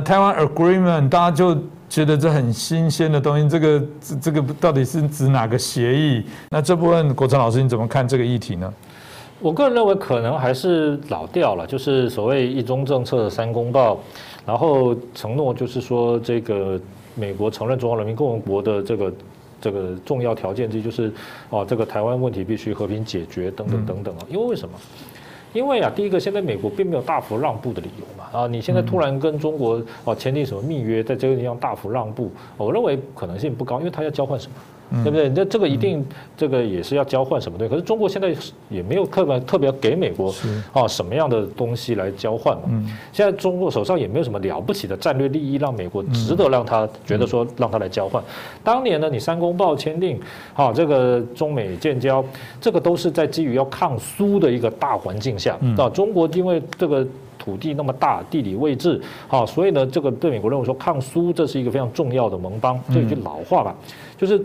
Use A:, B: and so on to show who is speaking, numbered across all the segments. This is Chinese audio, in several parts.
A: 台湾 Agreement 大家就觉得这很新鲜的东西，这个这这个到底是指哪个协议？那这部分国成老师你怎么看这个议题呢？
B: 我个人认为可能还是老调了，就是所谓一中政策的三公报，然后承诺就是说这个美国承认中华人民共和国的这个这个重要条件之一就是哦这个台湾问题必须和平解决等等等等啊，因为为什么？因为啊，第一个现在美国并没有大幅让步的理由嘛啊，你现在突然跟中国哦签订什么密约，在这个地方大幅让步，我认为可能性不高，因为他要交换什么？对不对？那这个一定，这个也是要交换什么东西？可是中国现在也没有特别特别给美国啊什么样的东西来交换嘛？现在中国手上也没有什么了不起的战略利益，让美国值得让他觉得说让他来交换。当年呢，你三公报签订，啊，这个中美建交，这个都是在基于要抗苏的一个大环境下啊。中国因为这个土地那么大，地理位置啊，所以呢，这个对美国认为说抗苏这是一个非常重要的盟邦。这一句老话吧，就是。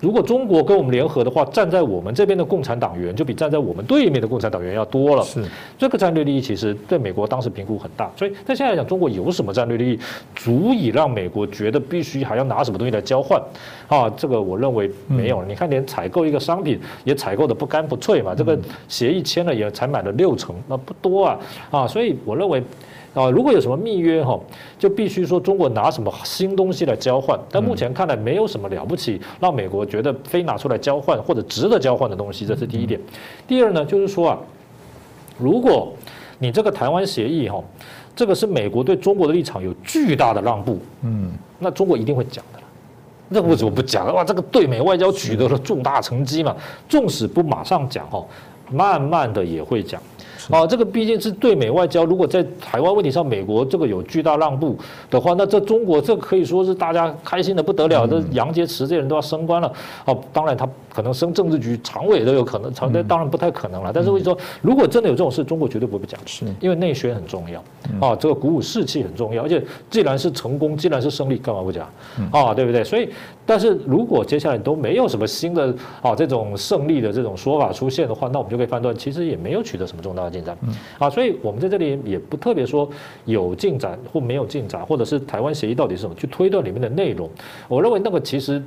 B: 如果中国跟我们联合的话，站在我们这边的共产党员就比站在我们对面的共产党员要多了。
A: 是
B: 这个战略利益，其实对美国当时评估很大。所以，但现在讲，中国有什么战略利益，足以让美国觉得必须还要拿什么东西来交换？啊，这个我认为没有。你看，连采购一个商品也采购的不干不脆嘛。这个协议签了也才买了六成，那不多啊。啊，所以我认为。啊，如果有什么密约哈，就必须说中国拿什么新东西来交换。但目前看来没有什么了不起，让美国觉得非拿出来交换或者值得交换的东西，这是第一点。第二呢，就是说啊，如果你这个台湾协议哈，这个是美国对中国的立场有巨大的让步，嗯，那中国一定会讲的了。那为什么不讲？哇，这个对美外交取得了重大成绩嘛，纵使不马上讲哈，慢慢的也会讲。啊，这个毕竟是对美外交。如果在台湾问题上，美国这个有巨大让步的话，那这中国这可以说是大家开心的不得了。这杨洁篪这些人都要升官了。哦，当然他可能升政治局常委都有可能，常当然不太可能了。但是我说，如果真的有这种事，中国绝对不会讲，是因为内宣很重要。啊，这个鼓舞士气很重要。而且既然是成功，既然是胜利，干嘛不讲？啊，对不对？所以，但是如果接下来都没有什么新的啊这种胜利的这种说法出现的话，那我们就可以判断，其实也没有取得什么重大的进展。啊，所以我们在这里也不特别说有进展或没有进展，或者是台湾协议到底是什么，去推断里面的内容。我认为那个其实。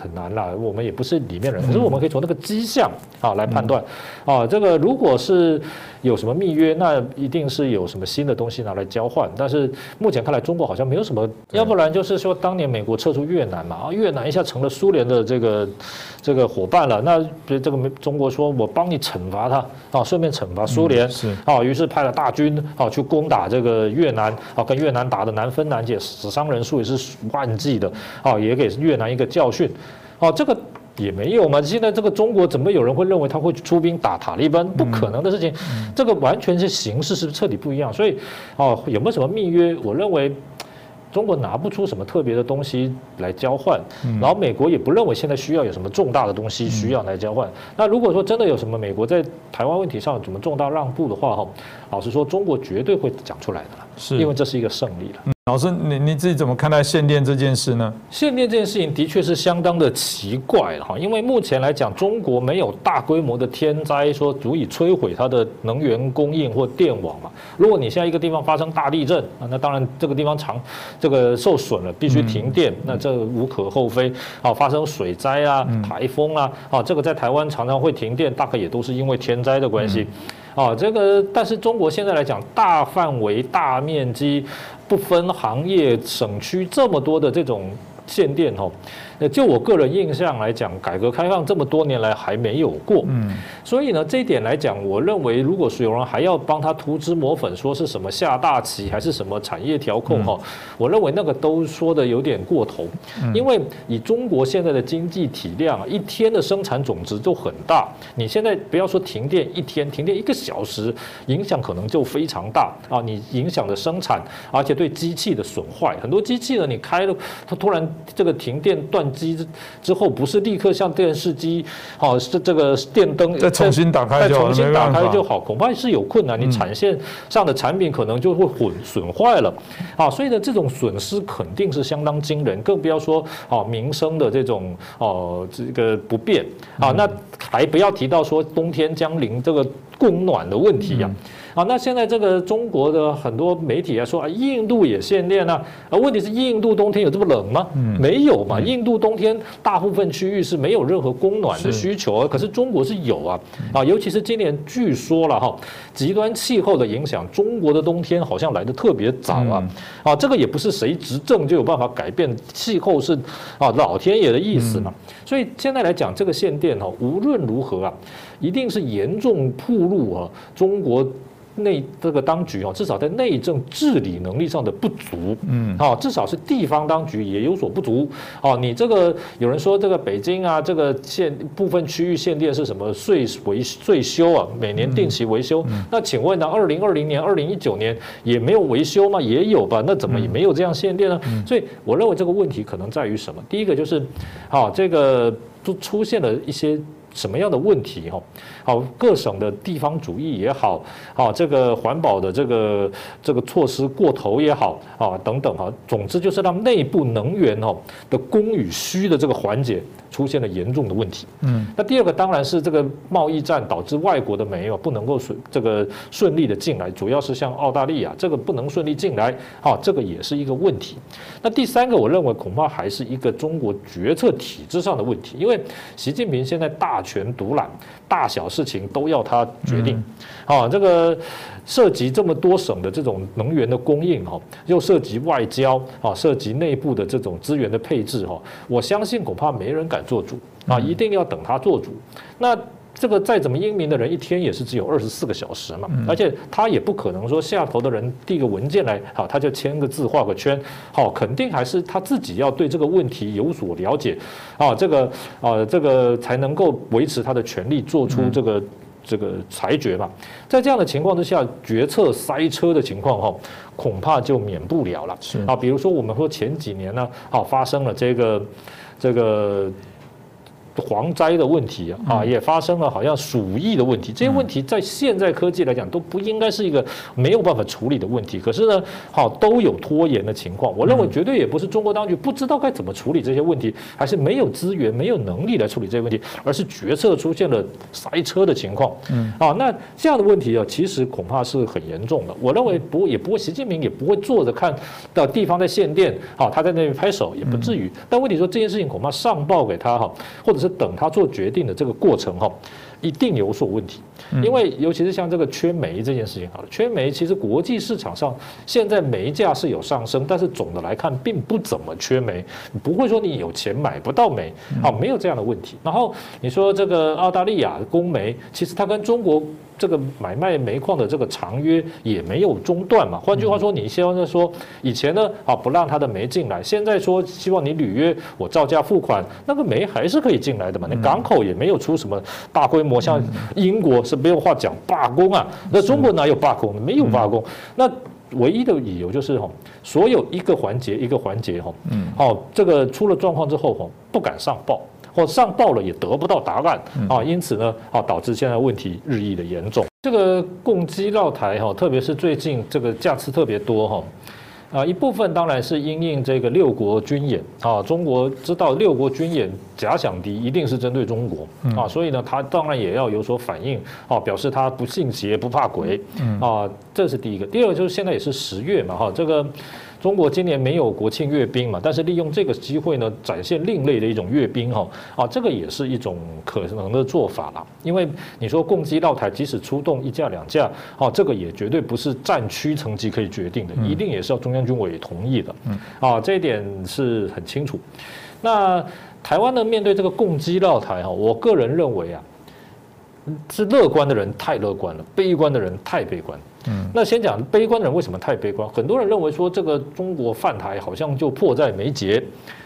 B: 很难啦，我们也不是里面人，可是我们可以从那个迹象啊来判断，啊，这个如果是有什么密约，那一定是有什么新的东西拿来交换。但是目前看来，中国好像没有什么，要不然就是说当年美国撤出越南嘛，啊，越南一下成了苏联的这个这个伙伴了，那这个中国说我帮你惩罚他啊，顺便惩罚苏联是啊，于是派了大军啊去攻打这个越南啊，跟越南打的难分难解，死伤人数也是万计的啊，也给越南一个教训。哦，这个也没有嘛。现在这个中国怎么有人会认为他会出兵打塔利班？不可能的事情。这个完全是形势是彻底不一样。所以，哦，有没有什么密约？我认为中国拿不出什么特别的东西来交换。然后美国也不认为现在需要有什么重大的东西需要来交换。那如果说真的有什么美国在台湾问题上怎么重大让步的话，哈，老实说，中国绝对会讲出来的，是因为这是一个胜利了。
A: 老师，你你自己怎么看待限电这件事呢？
B: 限电这件事情的确是相当的奇怪哈，因为目前来讲，中国没有大规模的天灾说足以摧毁它的能源供应或电网嘛。如果你现在一个地方发生大地震啊，那当然这个地方长这个受损了，必须停电，那这无可厚非啊。发生水灾啊、台风啊，啊，这个在台湾常常会停电，大概也都是因为天灾的关系。啊，这个但是中国现在来讲，大范围、大面积、不分行业、省区这么多的这种限电哦。那就我个人印象来讲，改革开放这么多年来还没有过，嗯，所以呢，这一点来讲，我认为如果是有人还要帮他涂脂抹粉，说是什么下大棋还是什么产业调控哈，我认为那个都说的有点过头，因为以中国现在的经济体量，一天的生产总值就很大，你现在不要说停电一天，停电一个小时，影响可能就非常大啊，你影响的生产，而且对机器的损坏，很多机器呢，你开了，它突然这个停电断。机之后不是立刻像电视机，好是这个电灯
A: 再重新打开，
B: 再重新打开就好，恐怕是有困难。你产线上的产品可能就会损损坏了，啊，所以呢，这种损失肯定是相当惊人，更不要说啊民生的这种哦这个不便。啊，那还不要提到说冬天将临这个供暖的问题呀。啊，那现在这个中国的很多媒体啊说啊，印度也限电呢，啊，问题是印度冬天有这么冷吗？没有嘛，印度冬天大部分区域是没有任何供暖的需求，可是中国是有啊，啊，尤其是今年据说了哈，极端气候的影响，中国的冬天好像来的特别早啊，啊，这个也不是谁执政就有办法改变气候，是啊，老天爷的意思嘛，所以现在来讲这个限电哈，无论如何啊，一定是严重暴露啊中国。内这个当局啊，至少在内政治理能力上的不足，嗯，啊，至少是地方当局也有所不足，哦，你这个有人说这个北京啊，这个限部分区域限电是什么税维税修啊，每年定期维修，那请问呢，二零二零年、二零一九年也没有维修吗？也有吧，那怎么也没有这样限电呢？所以我认为这个问题可能在于什么？第一个就是，啊，这个都出现了一些。什么样的问题哈？好，各省的地方主义也好，啊，这个环保的这个这个措施过头也好，啊，等等哈，总之就是让内部能源哈的供与需的这个环节。出现了严重的问题。嗯，那第二个当然是这个贸易战导致外国的煤油不能够顺这个顺利的进来，主要是像澳大利亚这个不能顺利进来，好，这个也是一个问题。那第三个，我认为恐怕还是一个中国决策体制上的问题，因为习近平现在大权独揽，大小事情都要他决定，啊，这个。涉及这么多省的这种能源的供应哈，又涉及外交啊，涉及内部的这种资源的配置哈，我相信恐怕没人敢做主啊，一定要等他做主。那这个再怎么英明的人，一天也是只有二十四个小时嘛，而且他也不可能说下头的人递个文件来，好他就签个字画个圈，好肯定还是他自己要对这个问题有所了解啊，这个啊这个才能够维持他的权利，做出这个。这个裁决嘛，在这样的情况之下，决策塞车的情况哈，恐怕就免不了了。是啊，比如说我们说前几年呢，啊发生了这个这个。蝗灾的问题啊，也发生了好像鼠疫的问题。这些问题在现在科技来讲都不应该是一个没有办法处理的问题。可是呢，好都有拖延的情况。我认为绝对也不是中国当局不知道该怎么处理这些问题，还是没有资源、没有能力来处理这些问题，而是决策出现了塞车的情况。嗯，啊，那这样的问题啊，其实恐怕是很严重的。我认为不也不会，习近平也不会坐着看到地方在限电，好，他在那边拍手也不至于。但问题说这件事情恐怕上报给他哈，或者是。等他做决定的这个过程哈，一定有所问题，因为尤其是像这个缺煤这件事情，好了，缺煤其实国际市场上现在煤价是有上升，但是总的来看并不怎么缺煤，不会说你有钱买不到煤，好，没有这样的问题。然后你说这个澳大利亚供煤，其实它跟中国。这个买卖煤矿的这个长约也没有中断嘛？换句话说，你希望说以前呢啊不让他的煤进来，现在说希望你履约，我照价付款，那个煤还是可以进来的嘛？那港口也没有出什么大规模，像英国是没有话讲罢工啊，那中国哪有罢工？没有罢工，那唯一的理由就是哈，所有一个环节一个环节哈，嗯，好，这个出了状况之后哈，不敢上报。或上报了也得不到答案啊，因此呢，啊导致现在问题日益的严重。这个共机绕台哈，特别是最近这个架次特别多哈，啊一部分当然是因应这个六国军演啊，中国知道六国军演假想敌一定是针对中国啊，所以呢，他当然也要有所反应啊，表示他不信邪不怕鬼啊，这是第一个。第二个就是现在也是十月嘛哈，这个。中国今年没有国庆阅兵嘛，但是利用这个机会呢，展现另类的一种阅兵哈啊，这个也是一种可能的做法啦。因为你说共击到台，即使出动一架两架，哦，这个也绝对不是战区层级可以决定的，一定也是要中央军委同意的。嗯，啊，这一点是很清楚。那台湾呢，面对这个共击到台哈，我个人认为啊，是乐观的人太乐观了，悲观的人太悲观。嗯，那先讲悲观的人为什么太悲观？很多人认为说这个中国犯台好像就迫在眉睫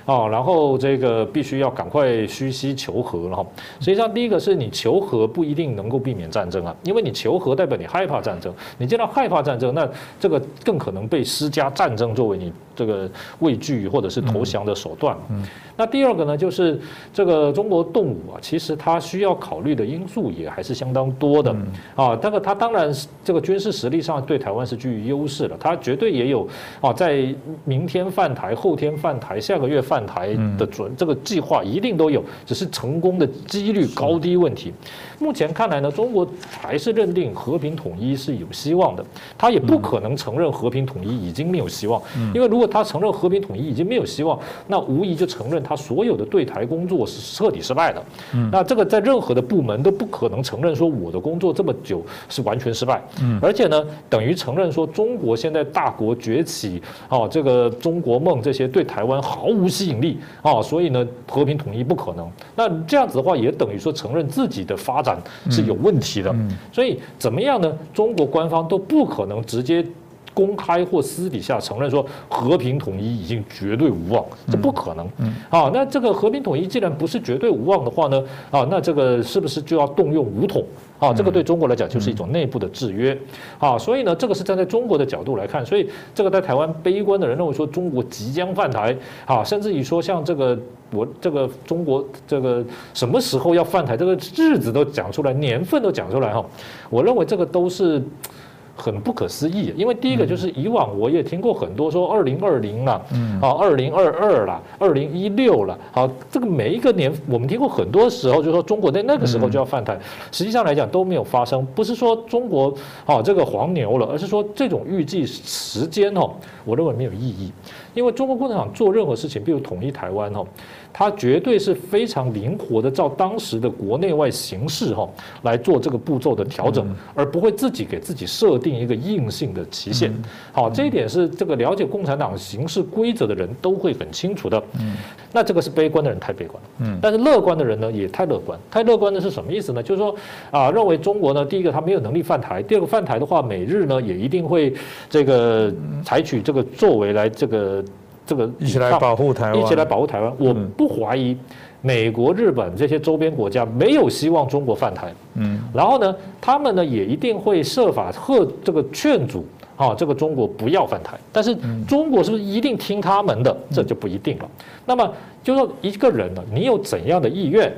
B: 啊，然后这个必须要赶快虚膝求和了哈。实际上，第一个是你求和不一定能够避免战争啊，因为你求和代表你害怕战争，你见到害怕战争，那这个更可能被施加战争作为你这个畏惧或者是投降的手段。嗯，那第二个呢，就是这个中国动武啊，其实它需要考虑的因素也还是相当多的啊。这个它当然这个军事。实力上对台湾是具有优势的，他绝对也有啊，在明天犯台、后天犯台、下个月犯台的准这个计划一定都有，只是成功的几率高低问题。目前看来呢，中国还是认定和平统一是有希望的，他也不可能承认和平统一已经没有希望，因为如果他承认和平统一已经没有希望，那无疑就承认他所有的对台工作是彻底失败的。那这个在任何的部门都不可能承认说我的工作这么久是完全失败，而且呢，等于承认说中国现在大国崛起，哦，这个中国梦这些对台湾毫无吸引力，哦，所以呢，和平统一不可能。那这样子的话，也等于说承认自己的发展。是有问题的，所以怎么样呢？中国官方都不可能直接公开或私底下承认说和平统一已经绝对无望，这不可能。啊，那这个和平统一既然不是绝对无望的话呢？啊，那这个是不是就要动用武统？啊，这个对中国来讲就是一种内部的制约。啊，所以呢，这个是站在中国的角度来看，所以这个在台湾悲观的人认为说中国即将犯台。啊，甚至于说像这个。我这个中国这个什么时候要犯台，这个日子都讲出来，年份都讲出来哈。我认为这个都是很不可思议，因为第一个就是以往我也听过很多说二零二零了，啊二零二二了，二零一六了，好，这个每一个年我们听过很多时候就说中国在那个时候就要反弹，实际上来讲都没有发生，不是说中国啊这个黄牛了，而是说这种预计时间哦，我认为没有意义，因为中国共产党做任何事情，比如统一台湾哈。它绝对是非常灵活的，照当时的国内外形势哈来做这个步骤的调整，而不会自己给自己设定一个硬性的期限。好，这一点是这个了解共产党形势规则的人都会很清楚的。嗯，那这个是悲观的人太悲观嗯，但是乐观的人呢也太乐观。太乐观的是什么意思呢？就是说啊，认为中国呢，第一个他没有能力犯台，第二个犯台的话，美日呢也一定会这个采取这个作为来这个。这个
A: 一起来保护台湾，
B: 一起来保护台湾。我不怀疑美国、日本这些周边国家没有希望中国犯台。嗯，然后呢，他们呢也一定会设法和这个劝阻啊，这个中国不要犯台。但是中国是不是一定听他们的？这就不一定了。那么就说一个人呢，你有怎样的意愿，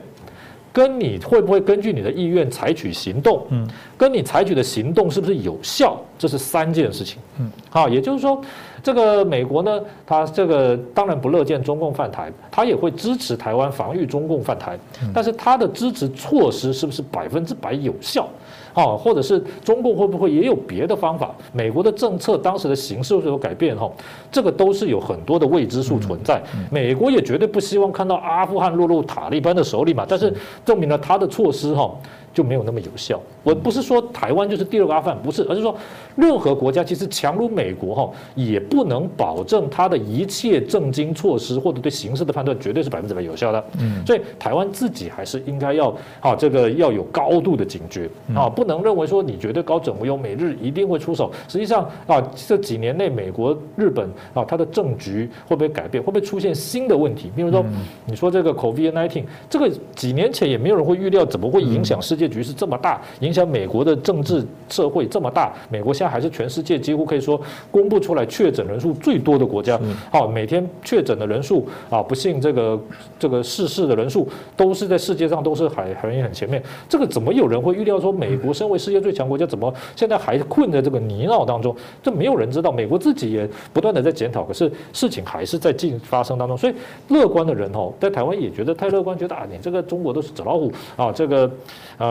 B: 跟你会不会根据你的意愿采取行动？嗯，跟你采取的行动是不是有效？这是三件事情。嗯，好，也就是说。这个美国呢，他这个当然不乐见中共犯台，他也会支持台湾防御中共犯台，但是他的支持措施是不是百分之百有效？哦，或者是中共会不会也有别的方法？美国的政策当时的形势有改变哈，这个都是有很多的未知数存在。美国也绝对不希望看到阿富汗落入塔利班的手里嘛，但是证明了他的措施哈。就没有那么有效。我不是说台湾就是第二个阿富汗，不是，而是说任何国家其实强如美国哈，也不能保证它的一切政经措施或者对形势的判断绝对是百分之百有效的。嗯，所以台湾自己还是应该要啊，这个要有高度的警觉啊，不能认为说你绝对高枕无忧，美日一定会出手。实际上啊，这几年内美国、日本啊，它的政局会不会改变？会不会出现新的问题？比如说，你说这个 COVID-19，这个几年前也没有人会预料怎么会影响世界。局势这么大，影响美国的政治社会这么大，美国现在还是全世界几乎可以说公布出来确诊人数最多的国家。好，每天确诊的人数啊，不幸这个这个逝世的人数都是在世界上都是还还很前面。这个怎么有人会预料说美国身为世界最强国家，怎么现在还困在这个泥淖当中？这没有人知道。美国自己也不断的在检讨，可是事情还是在进发生当中。所以乐观的人哦，在台湾也觉得太乐观，觉得啊，你这个中国都是纸老虎啊，这个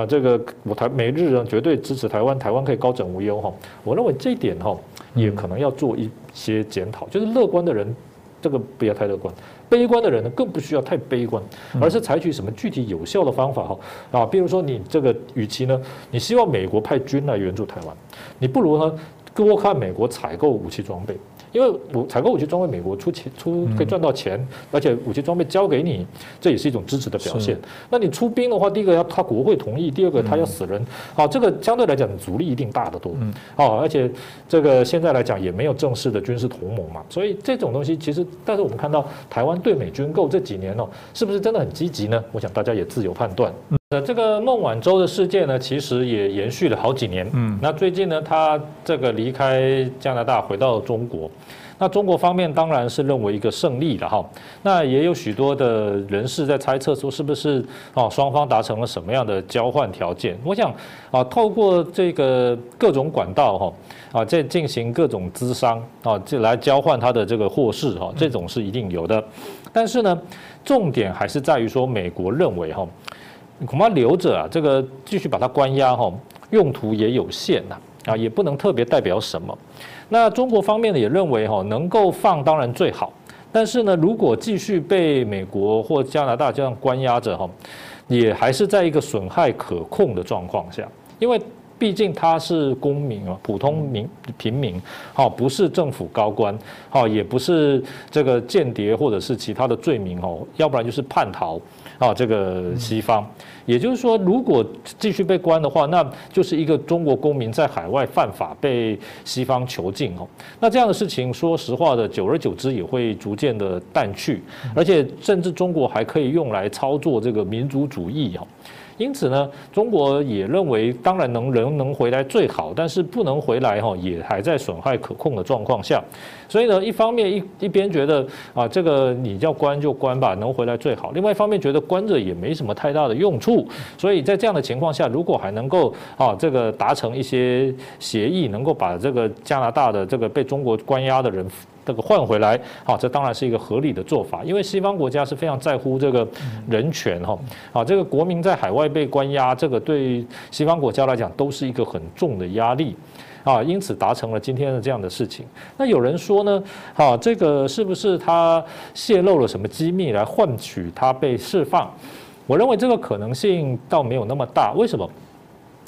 B: 啊。这个我台美日呢绝对支持台湾，台湾可以高枕无忧哈。我认为这一点哈，也可能要做一些检讨。就是乐观的人，这个不要太乐观；悲观的人呢，更不需要太悲观，而是采取什么具体有效的方法哈啊。比如说你这个与其呢，你希望美国派军来援助台湾，你不如呢多看美国采购武器装备。因为我采购武器装备，美国出钱出可以赚到钱，而且武器装备交给你，这也是一种支持的表现。那你出兵的话，第一个要他国会同意，第二个他要死人，好，这个相对来讲阻力一定大得多。哦，而且这个现在来讲也没有正式的军事同盟嘛，所以这种东西其实，但是我们看到台湾对美军购这几年哦，是不是真的很积极呢？我想大家也自由判断。那这个孟晚舟的事件呢，其实也延续了好几年。嗯，那最近呢，他这个离开加拿大回到中国。那中国方面当然是认为一个胜利了哈。那也有许多的人士在猜测说，是不是哦双方达成了什么样的交换条件？我想啊，透过这个各种管道哈啊，在进行各种资商啊，就来交换他的这个货事哈，这种是一定有的。但是呢，重点还是在于说，美国认为哈，恐怕留着啊，这个继续把它关押哈，用途也有限呐。啊，也不能特别代表什么。那中国方面呢，也认为哈，能够放当然最好。但是呢，如果继续被美国或加拿大这样关押着哈，也还是在一个损害可控的状况下，因为毕竟他是公民啊，普通民平民，好，不是政府高官，好，也不是这个间谍或者是其他的罪名哦，要不然就是叛逃。啊，这个西方，也就是说，如果继续被关的话，那就是一个中国公民在海外犯法被西方囚禁哦。那这样的事情，说实话的，久而久之也会逐渐的淡去，而且甚至中国还可以用来操作这个民族主义哦。因此呢，中国也认为，当然能人能回来最好，但是不能回来哈，也还在损害可控的状况下。所以呢，一方面一一边觉得啊，这个你要关就关吧，能回来最好；另外一方面觉得关着也没什么太大的用处。所以在这样的情况下，如果还能够啊，这个达成一些协议，能够把这个加拿大的这个被中国关押的人。这个换回来，好，这当然是一个合理的做法，因为西方国家是非常在乎这个人权哈，啊，这个国民在海外被关押，这个对西方国家来讲都是一个很重的压力，啊，因此达成了今天的这样的事情。那有人说呢，啊，这个是不是他泄露了什么机密来换取他被释放？我认为这个可能性倒没有那么大，为什么？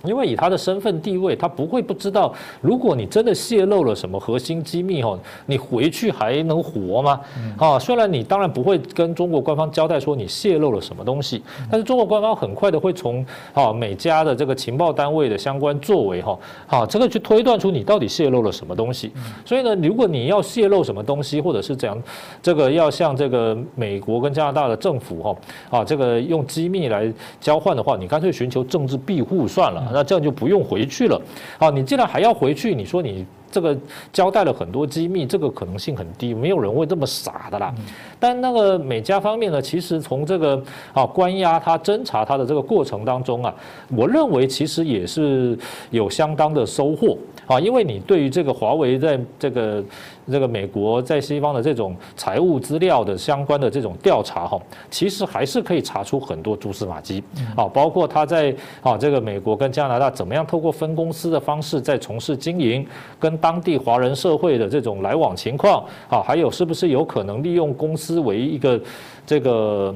B: 因为以他的身份地位，他不会不知道。如果你真的泄露了什么核心机密哈，你回去还能活吗？啊，虽然你当然不会跟中国官方交代说你泄露了什么东西，但是中国官方很快的会从啊每家的这个情报单位的相关作为哈，啊这个去推断出你到底泄露了什么东西。所以呢，如果你要泄露什么东西，或者是怎样，这个要向这个美国跟加拿大的政府哈啊这个用机密来交换的话，你干脆寻求政治庇护算了。那这样就不用回去了，啊，你既然还要回去，你说你这个交代了很多机密，这个可能性很低，没有人会这么傻的啦。但那个美加方面呢，其实从这个啊关押他、侦查他的这个过程当中啊，我认为其实也是有相当的收获啊，因为你对于这个华为在这个。这个美国在西方的这种财务资料的相关的这种调查哈，其实还是可以查出很多蛛丝马迹啊，包括他在啊这个美国跟加拿大怎么样透过分公司的方式在从事经营，跟当地华人社会的这种来往情况啊，还有是不是有可能利用公司为一个这个。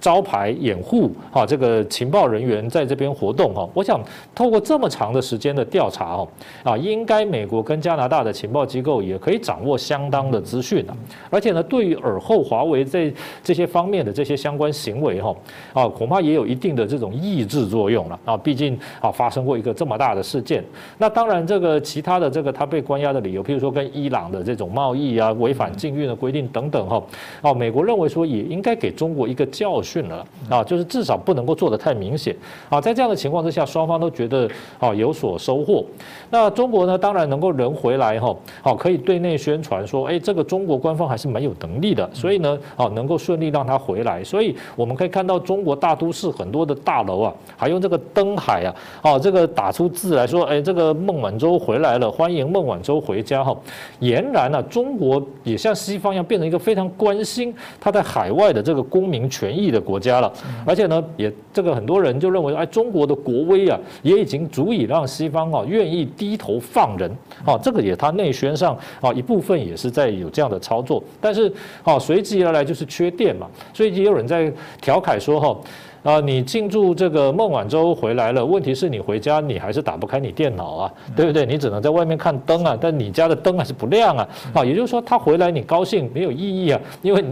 B: 招牌掩护，哈，这个情报人员在这边活动，哈，我想透过这么长的时间的调查，哈，啊，应该美国跟加拿大的情报机构也可以掌握相当的资讯的，而且呢，对于尔后华为在这些方面的这些相关行为，哈，啊，恐怕也有一定的这种抑制作用了，啊，毕竟啊，发生过一个这么大的事件，那当然这个其他的这个他被关押的理由，譬如说跟伊朗的这种贸易啊，违反禁运的规定等等，哈，啊，美国认为说也应该给中国一个教训。训了啊，就是至少不能够做得太明显啊。在这样的情况之下，双方都觉得啊有所收获。那中国呢，当然能够人回来哈，好可以对内宣传说，哎，这个中国官方还是蛮有能力的，所以呢，啊能够顺利让他回来。所以我们可以看到中国大都市很多的大楼啊，还用这个灯海啊，哦这个打出字来说，哎，这个孟晚舟回来了，欢迎孟晚舟回家哈。俨然呢，中国也像西方一样，变成一个非常关心他在海外的这个公民权益的。国家了，而且呢，也这个很多人就认为，哎，中国的国威啊，也已经足以让西方啊愿意低头放人啊。这个也他内宣上啊一部分也是在有这样的操作，但是啊，随之而来就是缺电嘛，所以也有人在调侃说哈，啊，你进驻这个孟晚舟回来了，问题是你回家你还是打不开你电脑啊，对不对？你只能在外面看灯啊，但你家的灯还是不亮啊，啊，也就是说他回来你高兴没有意义啊，因为。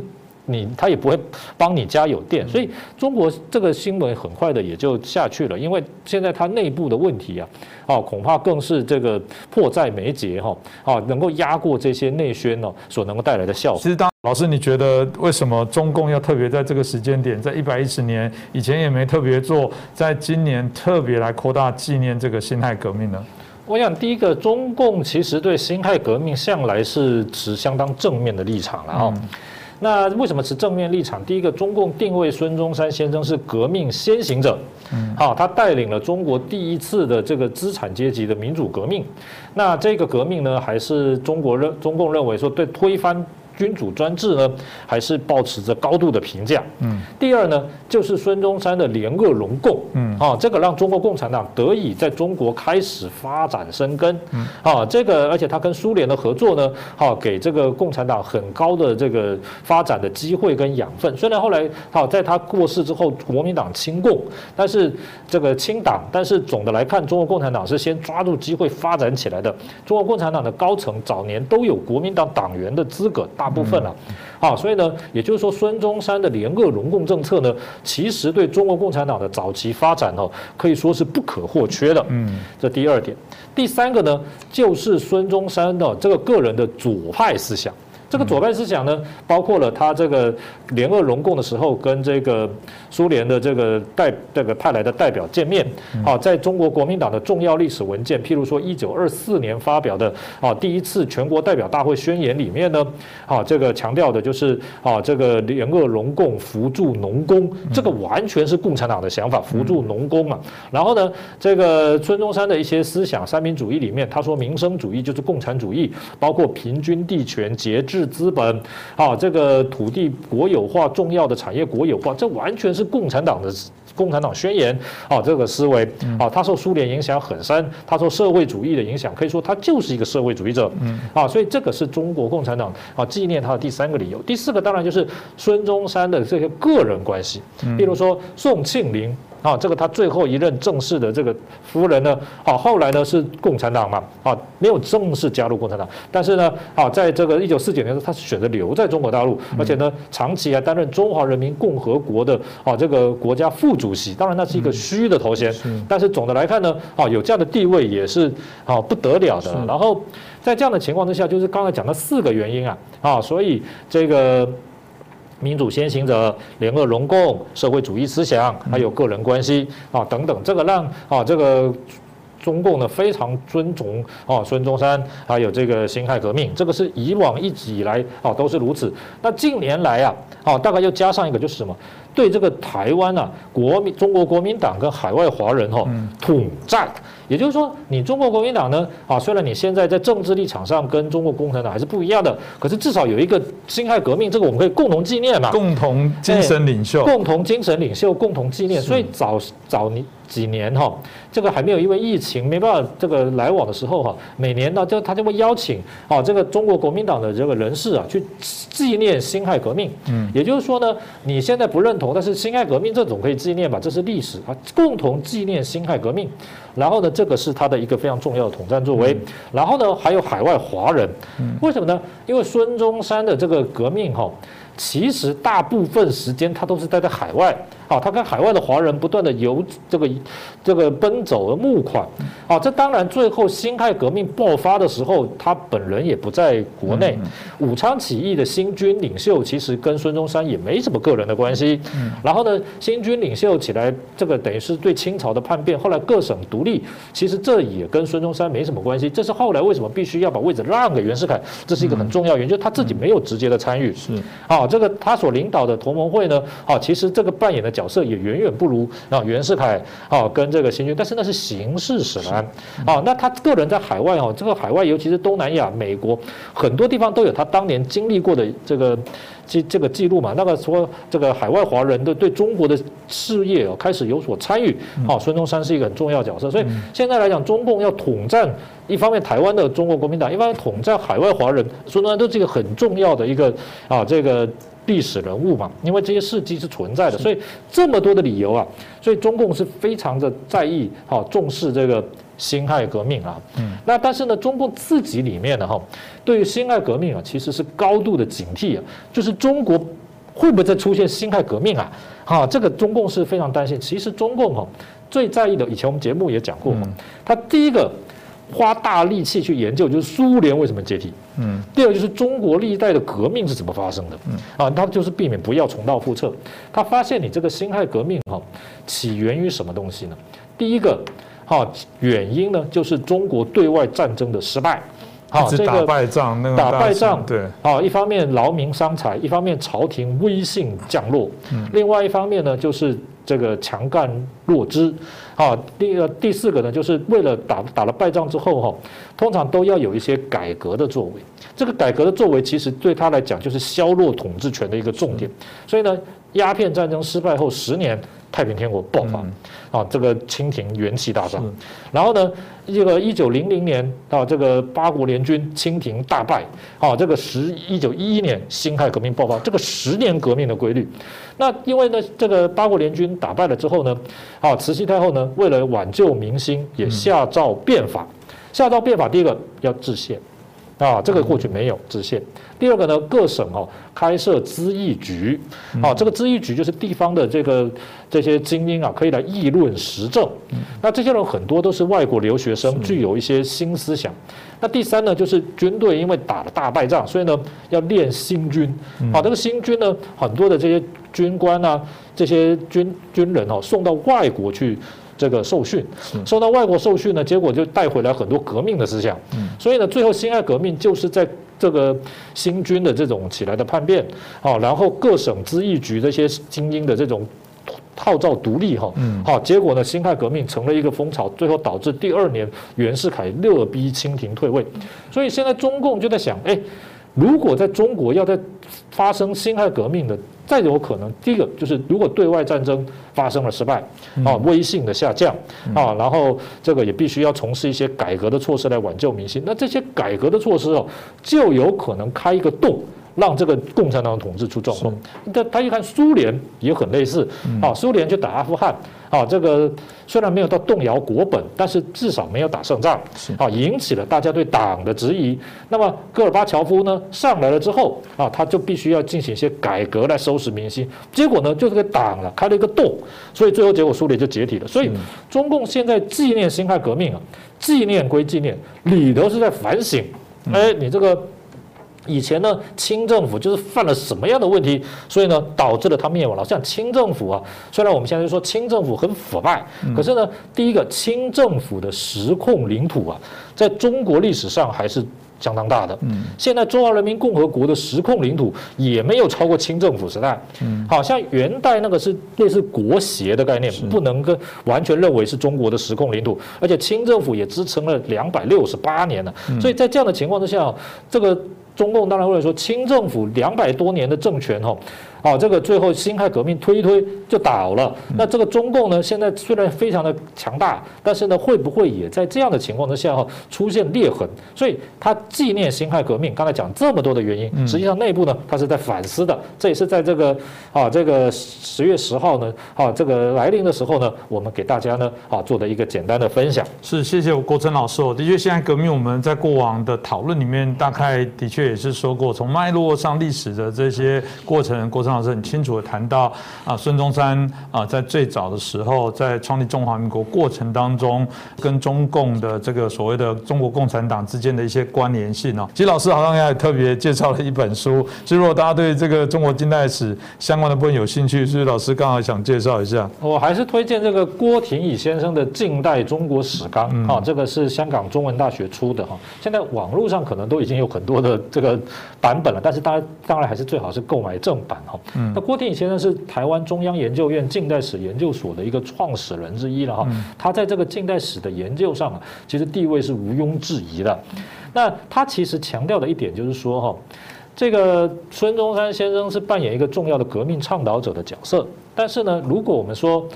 B: 你他也不会帮你家有电，所以中国这个新闻很快的也就下去了，因为现在它内部的问题啊，哦，恐怕更是这个迫在眉睫哈，啊，能够压过这些内宣呢所能够带来的效果。
A: 其实，当老师你觉得为什么中共要特别在这个时间点，在一百一十年以前也没特别做，在今年特别来扩大纪念这个辛亥革命呢？
B: 我想第一个，中共其实对辛亥革命向来是持相当正面的立场了哈。那为什么持正面立场？第一个，中共定位孙中山先生是革命先行者，好，他带领了中国第一次的这个资产阶级的民主革命。那这个革命呢，还是中国认中共认为说对推翻。君主专制呢，还是保持着高度的评价。嗯，第二呢，就是孙中山的联俄容共。嗯，啊，这个让中国共产党得以在中国开始发展生根。嗯，啊，这个而且他跟苏联的合作呢，哈给这个共产党很高的这个发展的机会跟养分。虽然后来好在他过世之后，国民党亲共，但是这个清党，但是总的来看，中国共产党是先抓住机会发展起来的。中国共产党的高层早年都有国民党党员的资格。大部分了，啊，所以呢，也就是说，孙中山的联俄融共政策呢，其实对中国共产党的早期发展哦，可以说是不可或缺的。嗯，这第二点，第三个呢，就是孙中山的这个个人的左派思想。这个左派思想呢，包括了他这个联俄容共的时候，跟这个苏联的这个代这个派来的代表见面。啊，在中国国民党的重要历史文件，譬如说一九二四年发表的啊第一次全国代表大会宣言里面呢，啊这个强调的就是啊这个联俄容共扶助农工，这个完全是共产党的想法，扶助农工嘛。然后呢，这个孙中山的一些思想，三民主义里面，他说民生主义就是共产主义，包括平均地权、节制。是资本，啊，这个土地国有化，重要的产业国有化，这完全是共产党的共产党宣言，啊，这个思维，啊，他受苏联影响很深，他受社会主义的影响，可以说他就是一个社会主义者，啊，所以这个是中国共产党啊纪念他的第三个理由。第四个当然就是孙中山的这些个人关系，比如说宋庆龄。啊，这个他最后一任正式的这个夫人呢，啊，后来呢是共产党嘛，啊，没有正式加入共产党，但是呢，啊，在这个一九四九年的时候，他是选择留在中国大陆，而且呢，长期还担任中华人民共和国的啊这个国家副主席，当然那是一个虚的头衔，但是总的来看呢，啊，有这样的地位也是啊不得了的。然后在这样的情况之下，就是刚才讲的四个原因啊，啊，所以这个。民主先行者、联俄容共、社会主义思想，还有个人关系啊等等，这个让啊这个中共呢非常尊崇啊孙中山，还有这个辛亥革命，这个是以往一直以来啊都是如此。那近年来啊，啊大概又加上一个就是什么？对这个台湾啊，国民中国国民党跟海外华人哈统战。也就是说，你中国国民党呢，啊，虽然你现在在政治立场上跟中国共产党还是不一样的，可是至少有一个辛亥革命，这个我们可以共同纪念嘛。
A: 共同精神领袖。
B: 共同精神领袖，共同纪念。所以早早你几年哈，这个还没有因为疫情没办法这个来往的时候哈，每年呢就他就会邀请啊这个中国国民党的这个人士啊去纪念辛亥革命。嗯。也就是说呢，你现在不认同，但是辛亥革命这种可以纪念吧，这是历史啊，共同纪念辛亥革命。然后呢，这个是他的一个非常重要的统战作为。然后呢，还有海外华人，为什么呢？因为孙中山的这个革命哈，其实大部分时间他都是待在海外。啊，他跟海外的华人不断的游这个这个奔走而募款，啊，这当然最后辛亥革命爆发的时候，他本人也不在国内。武昌起义的新军领袖其实跟孙中山也没什么个人的关系。然后呢，新军领袖起来，这个等于是对清朝的叛变，后来各省独立，其实这也跟孙中山没什么关系。这是后来为什么必须要把位置让给袁世凯，这是一个很重要原因，就是他自己没有直接的参与。
A: 是
B: 啊，这个他所领导的同盟会呢，啊，其实这个扮演的。角色也远远不如啊袁世凯啊跟这个新军，但是那是形式使然啊。那他个人在海外哦，这个海外尤其是东南亚、美国很多地方都有他当年经历过的这个记这个记录嘛。那个说这个海外华人的对中国的事业哦开始有所参与啊。孙中山是一个很重要角色，所以现在来讲，中共要统战一方面台湾的中国国民党，一方面统战海外华人，孙中山都是一个很重要的一个啊这个。历史人物嘛，因为这些事迹是存在的，所以这么多的理由啊，所以中共是非常的在意、哈重视这个辛亥革命啊。嗯。那但是呢，中共自己里面呢，哈，对于辛亥革命啊，其实是高度的警惕啊，就是中国会不会再出现辛亥革命啊？哈，这个中共是非常担心。其实中共哈最在意的，以前我们节目也讲过嘛，他第一个。花大力气去研究，就是苏联为什么解体。嗯。第二就是中国历代的革命是怎么发生的。嗯。啊，他就是避免不要重蹈覆辙。他发现你这个辛亥革命哈，起源于什么东西呢？第一个哈，原因呢就是中国对外战争的失败。
A: 好，这个打败仗，那个
B: 打败仗，
A: 对，
B: 好，一方面劳民伤财，一方面朝廷威信降落，另外一方面呢，就是这个强干弱枝，好，第二第四个呢，就是为了打打了败仗之后哈，通常都要有一些改革的作为，这个改革的作为其实对他来讲就是削弱统治权的一个重点，所以呢，鸦片战争失败后十年。太平天国爆发，啊，这个清廷元气大伤，然后呢，这个一九零零年啊，这个八国联军清廷大败，啊，这个十一九一一年辛亥革命爆发，这个十年革命的规律。那因为呢，这个八国联军打败了之后呢，啊，慈禧太后呢，为了挽救民心，也下诏变法。下诏变法，第一个要制宪。啊，这个过去没有知县。第二个呢，各省哦开设咨议局，啊，这个咨议局就是地方的这个这些精英啊，可以来议论时政。那这些人很多都是外国留学生，具有一些新思想。那第三呢，就是军队因为打了大败仗，所以呢要练新军。好，这个新军呢，很多的这些军官啊，这些军军人哦，送到外国去。这个受训，受到外国受训呢，结果就带回来很多革命的思想。所以呢，最后辛亥革命就是在这个新军的这种起来的叛变，好，然后各省咨议局这些精英的这种号召独立，哈，好，结果呢，辛亥革命成了一个风潮，最后导致第二年袁世凯勒逼清廷退位。所以现在中共就在想，哎，如果在中国要在发生辛亥革命的。再有可能，第一个就是如果对外战争发生了失败，啊，威信的下降，啊，然后这个也必须要从事一些改革的措施来挽救民心。那这些改革的措施哦，就有可能开一个洞。让这个共产党统治出状况。但他一看苏联也很类似，啊，苏联就打阿富汗，啊，这个虽然没有到动摇国本，但是至少没有打胜仗，啊，引起了大家对党的质疑。那么戈尔巴乔夫呢上来了之后，啊，他就必须要进行一些改革来收拾民心。结果呢，就是给党了开了一个洞，所以最后结果苏联就解体了。所以中共现在纪念辛亥革命啊，纪念归纪念，里头是在反省，哎，你这个。以前呢，清政府就是犯了什么样的问题，所以呢，导致了他灭亡了。像清政府啊，虽然我们现在说清政府很腐败，可是呢，第一个清政府的实控领土啊，在中国历史上还是相当大的。嗯，现在中华人民共和国的实控领土也没有超过清政府时代。嗯，好像元代那个是类似国协的概念，不能跟完全认为是中国的实控领土，而且清政府也支撑了两百六十八年了。所以在这样的情况之下，这个。中共当然会说，清政府两百多年的政权，哈。好，这个最后辛亥革命推一推就倒了。那这个中共呢，现在虽然非常的强大，但是呢，会不会也在这样的情况之下哈出现裂痕？所以他纪念辛亥革命，刚才讲这么多的原因，实际上内部呢，他是在反思的。这也是在这个啊这个十月十号呢，啊这个来临的时候呢，我们给大家呢啊做的一个简单的分享。
A: 是，谢谢国成老师。的确，辛亥革命我们在过往的讨论里面，大概的确也是说过，从脉络上历史的这些过程，国成。老师很清楚的谈到啊，孙中山啊，在最早的时候，在创立中华民国过程当中，跟中共的这个所谓的中国共产党之间的一些关联性哦。其实老师好像也特别介绍了一本书，所以如果大家对这个中国近代史相关的部分有兴趣，所以老师刚好想介绍一下。
B: 我还是推荐这个郭廷乙先生的《近代中国史纲》啊，这个是香港中文大学出的哈。现在网络上可能都已经有很多的这个版本了，但是大家当然还是最好是购买正版哈。嗯，那郭天宇先生是台湾中央研究院近代史研究所的一个创始人之一了哈。他在这个近代史的研究上啊，其实地位是毋庸置疑的。那他其实强调的一点就是说哈，这个孙中山先生是扮演一个重要的革命倡导者的角色。但是呢，如果我们说，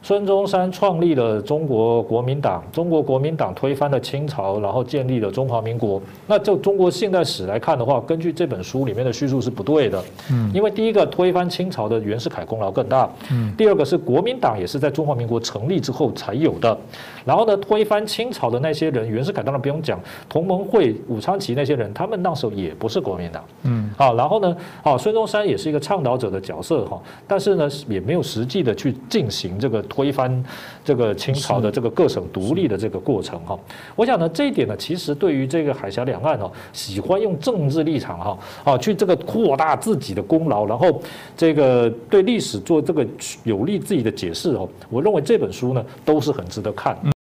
B: 孙中山创立了中国国民党，中国国民党推翻了清朝，然后建立了中华民国。那就中国现代史来看的话，根据这本书里面的叙述是不对的。嗯，因为第一个推翻清朝的袁世凯功劳更大。嗯，第二个是国民党也是在中华民国成立之后才有的。然后呢，推翻清朝的那些人，袁世凯当然不用讲，同盟会、武昌起义那些人，他们那时候也不是国民党。嗯，好，然后呢，好，孙中山也是一个倡导者的角色哈，但是呢，也没有实际的去进行这个。推翻这个清朝的这个各省独立的这个过程哈，我想呢这一点呢，其实对于这个海峡两岸哦，喜欢用政治立场哈啊去这个扩大自己的功劳，然后这个对历史做这个有利自己的解释哦，我认为这本书呢都是很值得看。